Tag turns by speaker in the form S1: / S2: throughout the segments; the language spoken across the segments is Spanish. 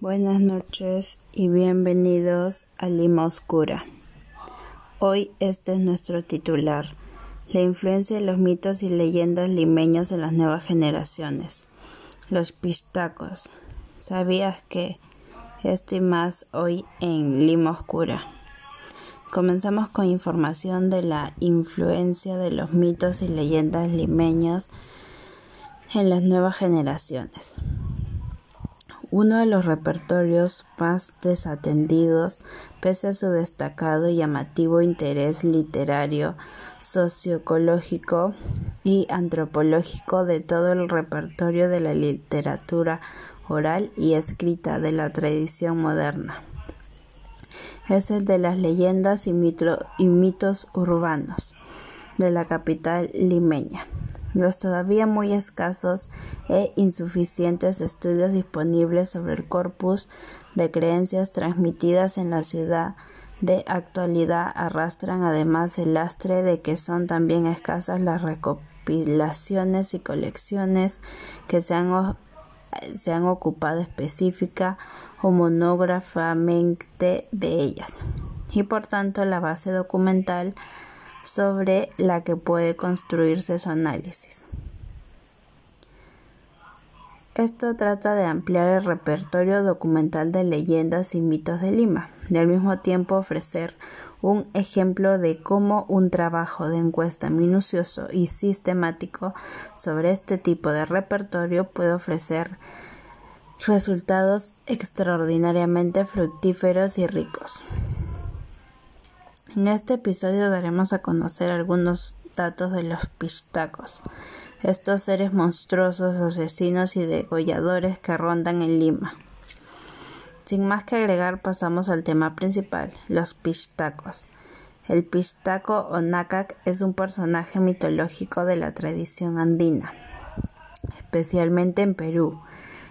S1: Buenas noches y bienvenidos a Lima Oscura. Hoy este es nuestro titular, la influencia de los mitos y leyendas limeños en las nuevas generaciones. Los pistacos. ¿Sabías que esto y más hoy en Lima Oscura? Comenzamos con información de la influencia de los mitos y leyendas limeños en las nuevas generaciones. Uno de los repertorios más desatendidos, pese a su destacado y llamativo interés literario, socioecológico y antropológico de todo el repertorio de la literatura oral y escrita de la tradición moderna. Es el de las leyendas y, mitos urbanos de la capital limeña los todavía muy escasos e insuficientes estudios disponibles sobre el corpus de creencias transmitidas en la ciudad de actualidad arrastran además el lastre de que son también escasas las recopilaciones y colecciones que se han, se han ocupado específica o monógrafamente de ellas. Y por tanto la base documental sobre la que puede construirse su análisis. Esto trata de ampliar el repertorio documental de leyendas y mitos de Lima, y al mismo tiempo ofrecer un ejemplo de cómo un trabajo de encuesta minucioso y sistemático sobre este tipo de repertorio puede ofrecer resultados extraordinariamente fructíferos y ricos. En este episodio daremos a conocer algunos datos de los pistacos, estos seres monstruosos, asesinos y degolladores que rondan en Lima. Sin más que agregar, pasamos al tema principal, los pistacos. El pistaco o nácac es un personaje mitológico de la tradición andina, especialmente en Perú.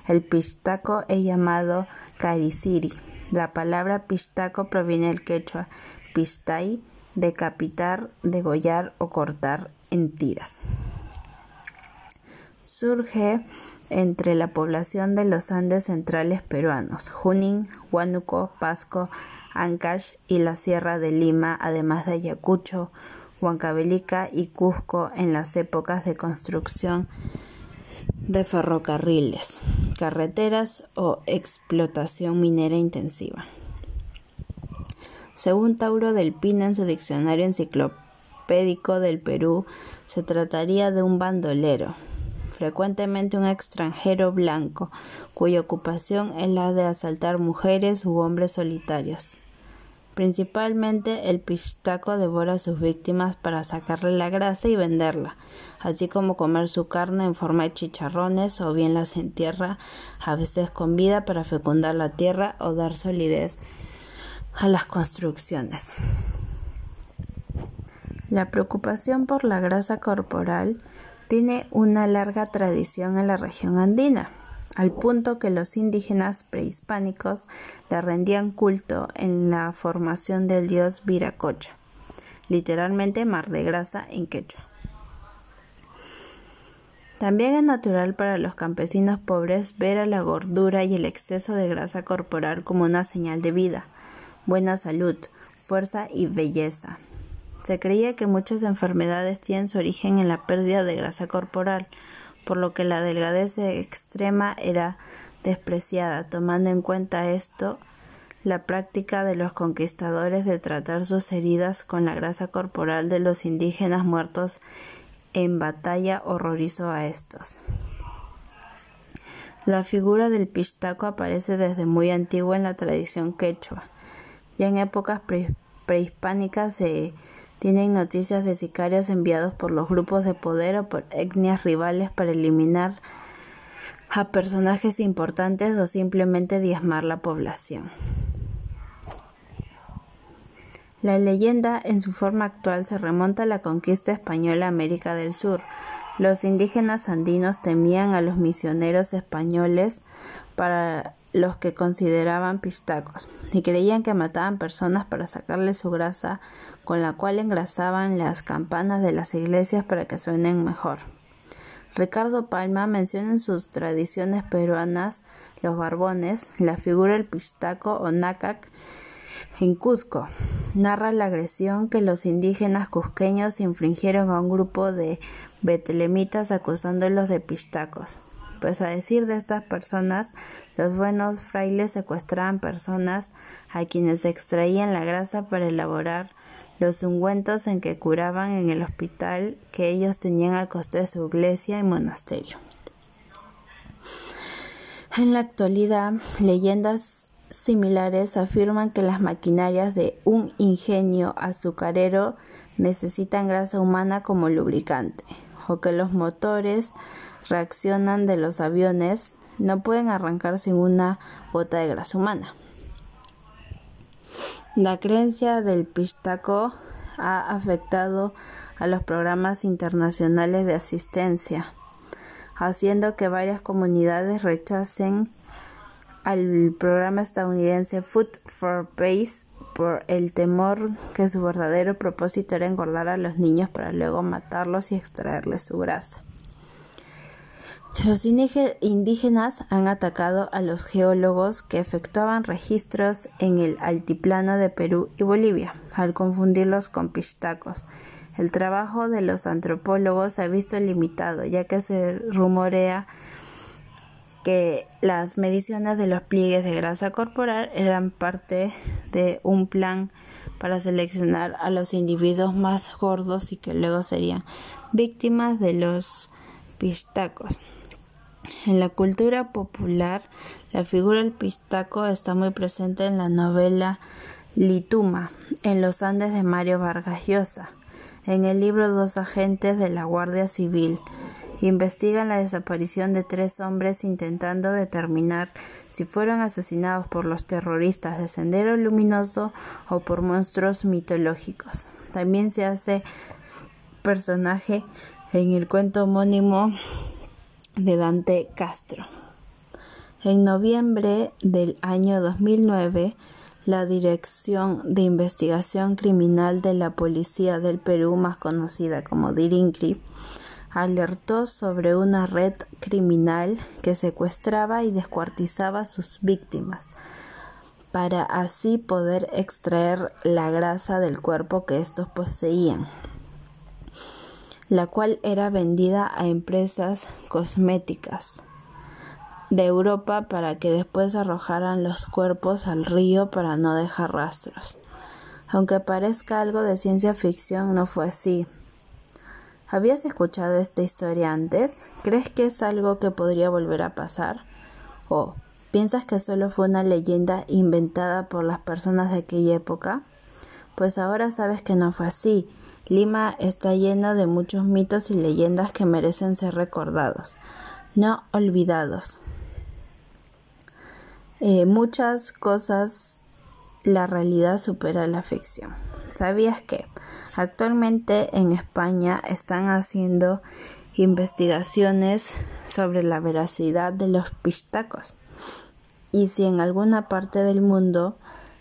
S1: El pistaco es llamado cariciri. La palabra pistaco proviene del quechua Pistay, decapitar, degollar o cortar en tiras. Surge entre la población de los Andes centrales peruanos, Junín, Huánuco, Pasco, Ancash y la Sierra de Lima, además de Ayacucho, Huancavelica y Cusco en las épocas de construcción de ferrocarriles, carreteras o explotación minera intensiva. Según Tauro del Pino en su diccionario enciclopédico del Perú, se trataría de un bandolero, frecuentemente un extranjero blanco, cuya ocupación es la de asaltar mujeres u hombres solitarios. Principalmente el pistaco devora a sus víctimas para sacarle la grasa y venderla, así como comer su carne en forma de chicharrones o bien las entierra, a veces con vida para fecundar la tierra o dar solidez a las construcciones. La preocupación por la grasa corporal tiene una larga tradición en la región andina, al punto que los indígenas prehispánicos le rendían culto en la formación del dios Viracocha, literalmente mar de grasa en quechua. También es natural para los campesinos pobres ver a la gordura y el exceso de grasa corporal como una señal de vida, buena salud, fuerza y belleza. Se creía que muchas enfermedades tienen su origen en la pérdida de grasa corporal, por lo que la delgadez extrema era despreciada. Tomando en cuenta esto, la práctica de los conquistadores de tratar sus heridas con la grasa corporal de los indígenas muertos en batalla horrorizó a estos. La figura del pistaco aparece desde muy antiguo en la tradición quechua. Ya en épocas prehispánicas se tienen noticias de sicarios enviados por los grupos de poder o por etnias rivales para eliminar a personajes importantes o simplemente diezmar la población. La leyenda en su forma actual se remonta a la conquista española a América del Sur. Los indígenas andinos temían a los misioneros españoles para los que consideraban pistacos y creían que mataban personas para sacarle su grasa con la cual engrasaban las campanas de las iglesias para que suenen mejor. Ricardo Palma menciona en sus tradiciones peruanas los barbones, la figura del pistaco o nácac en Cusco. Narra la agresión que los indígenas cusqueños infligieron a un grupo de betlemitas acusándolos de pistacos. Pues a decir de estas personas, los buenos frailes secuestraban personas a quienes extraían la grasa para elaborar los ungüentos en que curaban en el hospital que ellos tenían al costo de su iglesia y monasterio. En la actualidad, leyendas similares afirman que las maquinarias de un ingenio azucarero necesitan grasa humana como lubricante, o que los motores reaccionan de los aviones no pueden arrancar sin una gota de grasa humana. La creencia del pistaco ha afectado a los programas internacionales de asistencia haciendo que varias comunidades rechacen al programa estadounidense Food for Peace por el temor que su verdadero propósito era engordar a los niños para luego matarlos y extraerles su grasa. Los indígenas han atacado a los geólogos que efectuaban registros en el altiplano de Perú y Bolivia, al confundirlos con pistacos el trabajo de los antropólogos se ha visto limitado, ya que se rumorea que las mediciones de los pliegues de grasa corporal eran parte de un plan para seleccionar a los individuos más gordos y que luego serían víctimas de los pistacos. En la cultura popular, la figura del pistaco está muy presente en la novela Lituma, en los Andes de Mario Vargas Llosa. En el libro dos agentes de la Guardia Civil investigan la desaparición de tres hombres intentando determinar si fueron asesinados por los terroristas de Sendero Luminoso o por monstruos mitológicos. También se hace personaje en el cuento homónimo de Dante Castro. En noviembre del año 2009, la Dirección de Investigación Criminal de la Policía del Perú, más conocida como DIRINCRI, alertó sobre una red criminal que secuestraba y descuartizaba a sus víctimas para así poder extraer la grasa del cuerpo que estos poseían, la cual era vendida a empresas cosméticas de Europa para que después arrojaran los cuerpos al río para no dejar rastros. Aunque parezca algo de ciencia ficción, no fue así. ¿Habías escuchado esta historia antes? ¿Crees que es algo que podría volver a pasar? ¿O piensas que solo fue una leyenda inventada por las personas de aquella época? Pues ahora sabes que no fue así. Lima está lleno de muchos mitos y leyendas que merecen ser recordados, no olvidados. Eh, muchas cosas la realidad supera la ficción. ¿Sabías que actualmente en España están haciendo investigaciones sobre la veracidad de los pistacos? Y si en alguna parte del mundo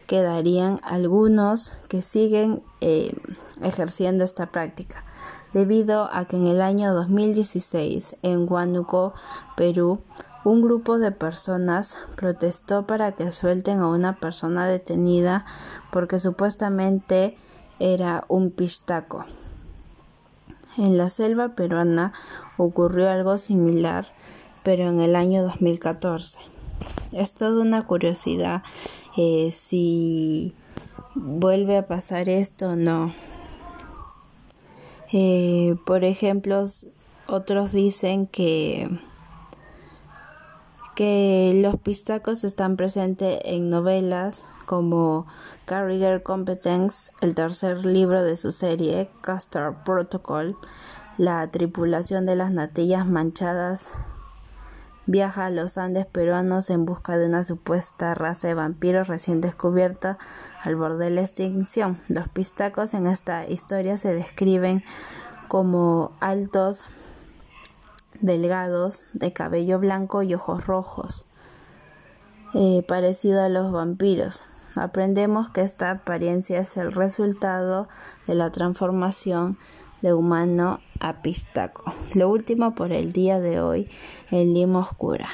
S1: quedarían algunos que siguen eh, ejerciendo esta práctica, debido a que en el año 2016 en Huánuco, Perú, un grupo de personas protestó para que suelten a una persona detenida porque supuestamente era un pistaco. En la selva peruana ocurrió algo similar, pero en el año 2014. Es toda una curiosidad eh, si vuelve a pasar esto o no. Eh, por ejemplo, otros dicen que que los pistacos están presentes en novelas como Carrier Competence, el tercer libro de su serie, Castor Protocol, la tripulación de las natillas manchadas viaja a los Andes peruanos en busca de una supuesta raza de vampiros recién descubierta al borde de la extinción. Los pistacos en esta historia se describen como altos, delgados, de cabello blanco y ojos rojos, eh, parecido a los vampiros. Aprendemos que esta apariencia es el resultado de la transformación de humano a Pistaco. Lo último por el día de hoy en Lima Oscura.